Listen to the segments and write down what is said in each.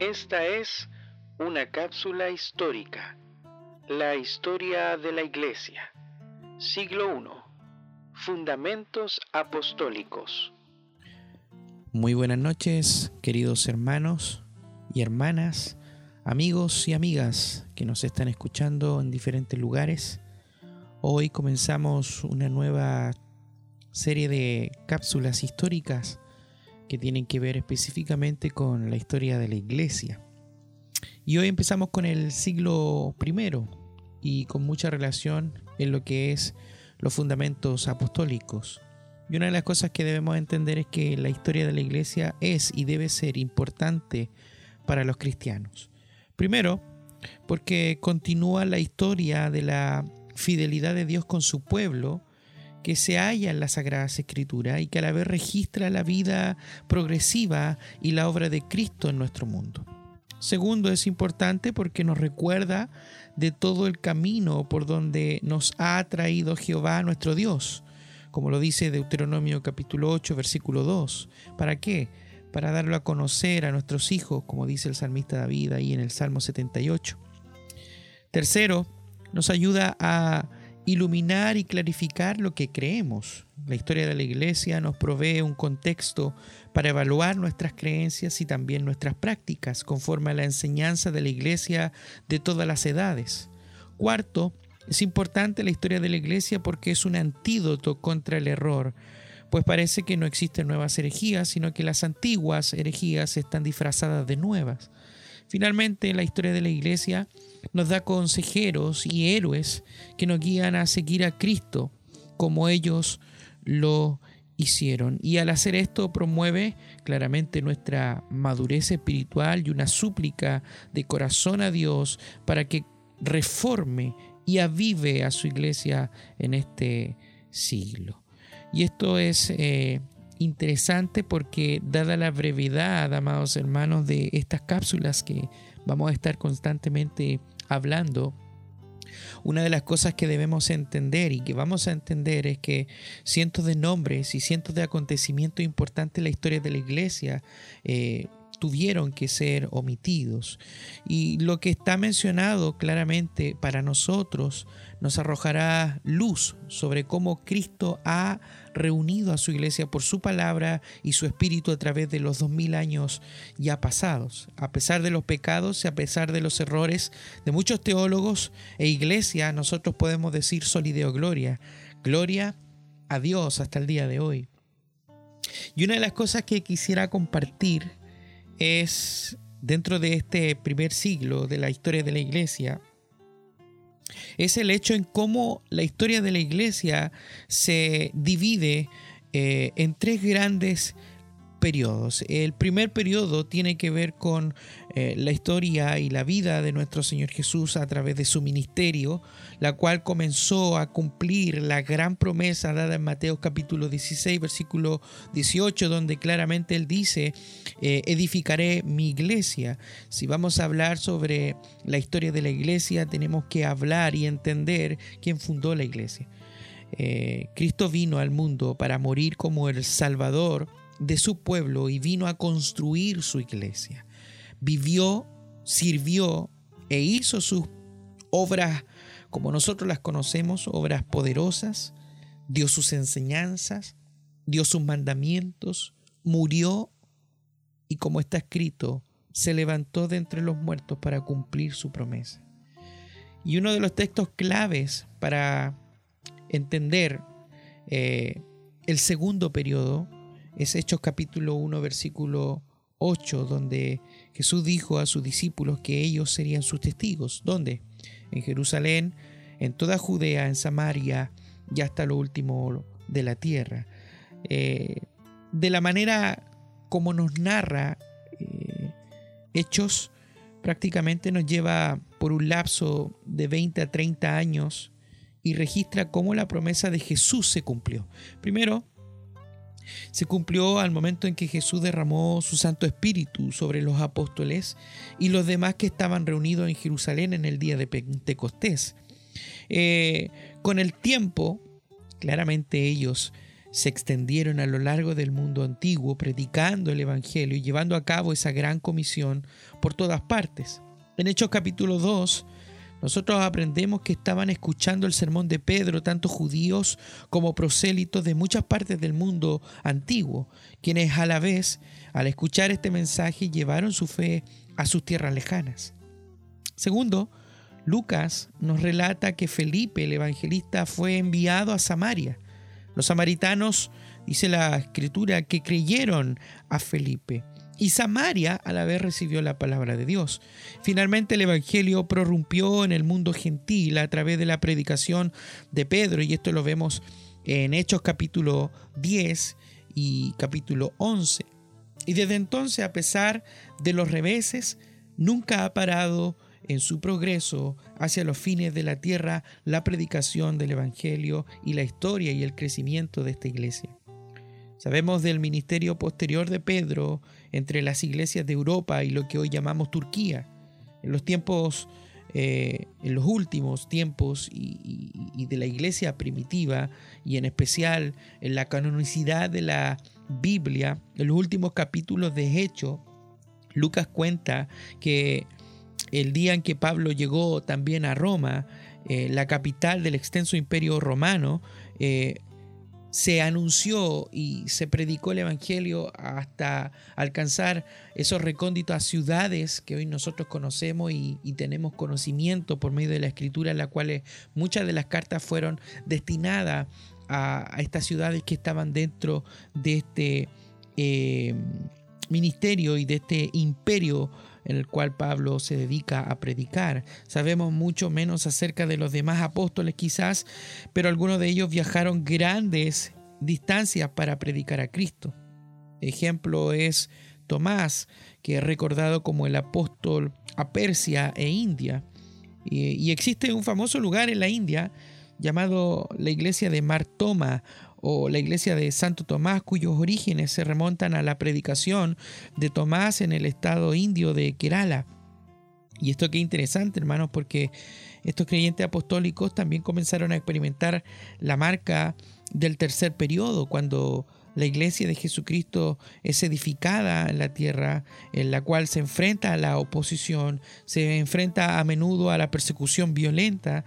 Esta es una cápsula histórica, la historia de la Iglesia, siglo I, Fundamentos Apostólicos. Muy buenas noches, queridos hermanos y hermanas, amigos y amigas que nos están escuchando en diferentes lugares. Hoy comenzamos una nueva serie de cápsulas históricas que tienen que ver específicamente con la historia de la iglesia. Y hoy empezamos con el siglo I y con mucha relación en lo que es los fundamentos apostólicos. Y una de las cosas que debemos entender es que la historia de la iglesia es y debe ser importante para los cristianos. Primero, porque continúa la historia de la fidelidad de Dios con su pueblo que se halla en las Sagradas Escrituras y que a la vez registra la vida progresiva y la obra de Cristo en nuestro mundo. Segundo, es importante porque nos recuerda de todo el camino por donde nos ha traído Jehová nuestro Dios, como lo dice Deuteronomio capítulo 8, versículo 2. ¿Para qué? Para darlo a conocer a nuestros hijos, como dice el salmista David ahí en el Salmo 78. Tercero, nos ayuda a iluminar y clarificar lo que creemos. La historia de la iglesia nos provee un contexto para evaluar nuestras creencias y también nuestras prácticas conforme a la enseñanza de la iglesia de todas las edades. Cuarto, es importante la historia de la iglesia porque es un antídoto contra el error, pues parece que no existen nuevas herejías, sino que las antiguas herejías están disfrazadas de nuevas. Finalmente, la historia de la iglesia nos da consejeros y héroes que nos guían a seguir a Cristo como ellos lo hicieron. Y al hacer esto promueve claramente nuestra madurez espiritual y una súplica de corazón a Dios para que reforme y avive a su iglesia en este siglo. Y esto es eh, interesante porque dada la brevedad, amados hermanos, de estas cápsulas que vamos a estar constantemente hablando, una de las cosas que debemos entender y que vamos a entender es que cientos de nombres y cientos de acontecimientos importantes en la historia de la iglesia eh, tuvieron que ser omitidos. Y lo que está mencionado claramente para nosotros nos arrojará luz sobre cómo Cristo ha reunido a su iglesia por su palabra y su espíritu a través de los dos mil años ya pasados. A pesar de los pecados y a pesar de los errores de muchos teólogos e iglesia, nosotros podemos decir solideo gloria. Gloria a Dios hasta el día de hoy. Y una de las cosas que quisiera compartir es dentro de este primer siglo de la historia de la iglesia, es el hecho en cómo la historia de la iglesia se divide eh, en tres grandes El primer periodo tiene que ver con eh, la historia y la vida de nuestro Señor Jesús a través de su ministerio, la cual comenzó a cumplir la gran promesa dada en Mateo capítulo 16, versículo 18, donde claramente Él dice, eh, edificaré mi iglesia. Si vamos a hablar sobre la historia de la iglesia, tenemos que hablar y entender quién fundó la iglesia. Eh, Cristo vino al mundo para morir como el Salvador de su pueblo y vino a construir su iglesia. Vivió, sirvió e hizo sus obras como nosotros las conocemos, obras poderosas, dio sus enseñanzas, dio sus mandamientos, murió y como está escrito, se levantó de entre los muertos para cumplir su promesa. Y uno de los textos claves para entender eh, el segundo periodo es Hechos capítulo 1, versículo 8, donde Jesús dijo a sus discípulos que ellos serían sus testigos. ¿Dónde? En Jerusalén, en toda Judea, en Samaria y hasta lo último de la tierra. Eh, de la manera como nos narra eh, Hechos, prácticamente nos lleva por un lapso de 20 a 30 años y registra cómo la promesa de Jesús se cumplió. Primero, se cumplió al momento en que Jesús derramó su Santo Espíritu sobre los apóstoles y los demás que estaban reunidos en Jerusalén en el día de Pentecostés. Eh, con el tiempo, claramente ellos se extendieron a lo largo del mundo antiguo, predicando el Evangelio y llevando a cabo esa gran comisión por todas partes. En Hechos capítulo 2, nosotros aprendemos que estaban escuchando el sermón de Pedro tanto judíos como prosélitos de muchas partes del mundo antiguo, quienes a la vez, al escuchar este mensaje, llevaron su fe a sus tierras lejanas. Segundo, Lucas nos relata que Felipe el evangelista fue enviado a Samaria. Los samaritanos, dice la escritura, que creyeron a Felipe. Y Samaria a la vez recibió la palabra de Dios. Finalmente el Evangelio prorrumpió en el mundo gentil a través de la predicación de Pedro, y esto lo vemos en Hechos capítulo 10 y capítulo 11. Y desde entonces, a pesar de los reveses, nunca ha parado en su progreso hacia los fines de la tierra la predicación del Evangelio y la historia y el crecimiento de esta iglesia. Sabemos del ministerio posterior de Pedro entre las iglesias de Europa y lo que hoy llamamos Turquía. En los tiempos, eh, en los últimos tiempos y, de la iglesia primitiva y en especial en la canonicidad de la Biblia, en los últimos capítulos de Hecho, Lucas cuenta que el día en que Pablo llegó también a Roma, eh, la capital del extenso imperio romano, eh, se anunció y se predicó el Evangelio hasta alcanzar esos recónditos ciudades que hoy nosotros conocemos y, tenemos conocimiento por medio de la escritura, en la cual muchas de las cartas fueron destinadas a, estas ciudades que estaban dentro de este eh, ministerio y de este imperio en el cual Pablo se dedica a predicar. Sabemos mucho menos acerca de los demás apóstoles quizás, pero algunos de ellos viajaron grandes distancias para predicar a Cristo. Ejemplo es Tomás, que es recordado como el apóstol a Persia e India. Y, existe un famoso lugar en la India llamado la iglesia de Martoma o la iglesia de Santo Tomás, cuyos orígenes se remontan a la predicación de Tomás en el estado indio de Kerala. Y esto qué interesante, hermanos, porque estos creyentes apostólicos también comenzaron a experimentar la marca del tercer periodo, cuando la iglesia de Jesucristo es edificada en la tierra, en la cual se enfrenta a la oposición, se enfrenta a menudo a la persecución violenta.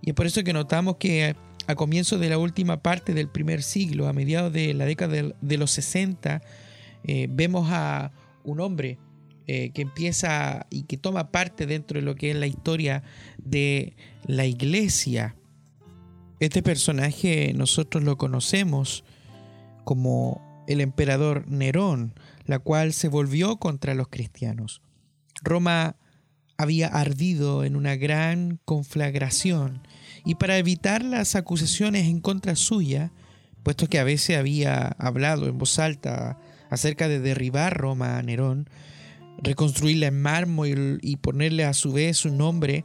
Y es por eso que notamos que a comienzos de la última parte del primer siglo, a mediados de la década de, los 60, eh, vemos a un hombre eh, que empieza y que toma parte dentro de lo que es la historia de la iglesia. Este personaje nosotros lo conocemos como el emperador Nerón, la cual se volvió contra los cristianos. Roma había ardido en una gran conflagración y para evitar las acusaciones en contra suya, puesto que a veces había hablado en voz alta acerca de derribar Roma a Nerón, reconstruirla en mármol y, ponerle a su vez su nombre,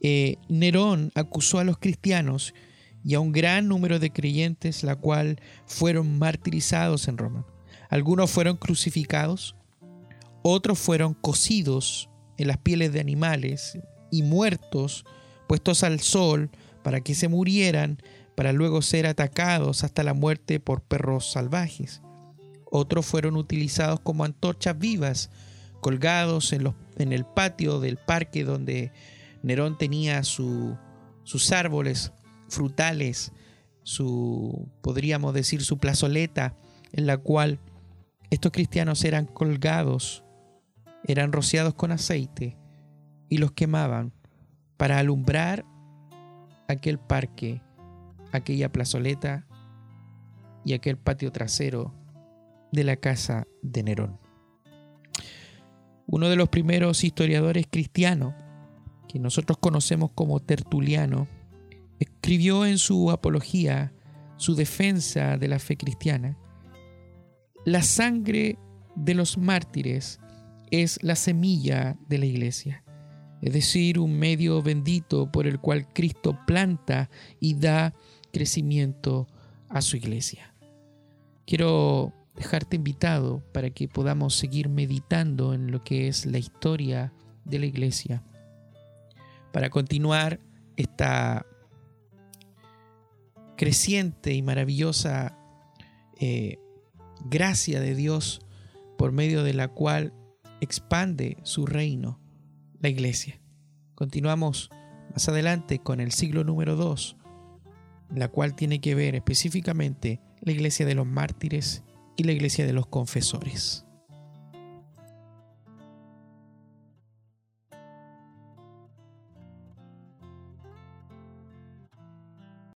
eh, Nerón acusó a los cristianos y a un gran número de creyentes, la cual fueron martirizados en Roma. Algunos fueron crucificados, otros fueron cocidos en las pieles de animales y muertos puestos al sol para que se murieran, para luego ser atacados hasta la muerte por perros salvajes. Otros fueron utilizados como antorchas vivas, colgados en, los, en el patio del parque donde Nerón tenía sus árboles frutales, su, podríamos decir, su plazoleta, en la cual estos cristianos eran colgados, eran rociados con aceite y los quemaban para alumbrar aquel parque, aquella plazoleta y aquel patio trasero de la casa de Nerón. Uno de los primeros historiadores cristianos, que nosotros conocemos como Tertuliano, escribió en su apología, su defensa de la fe cristiana, la sangre de los mártires es la semilla de la iglesia es decir, un medio bendito por el cual Cristo planta y da crecimiento a su iglesia. Quiero dejarte invitado para que podamos seguir meditando en lo que es la historia de la iglesia, para continuar esta creciente y maravillosa eh, gracia de Dios por medio de la cual expande su reino, la iglesia. Continuamos más adelante con el siglo número 2, la cual tiene que ver específicamente la iglesia de los mártires y la iglesia de los confesores.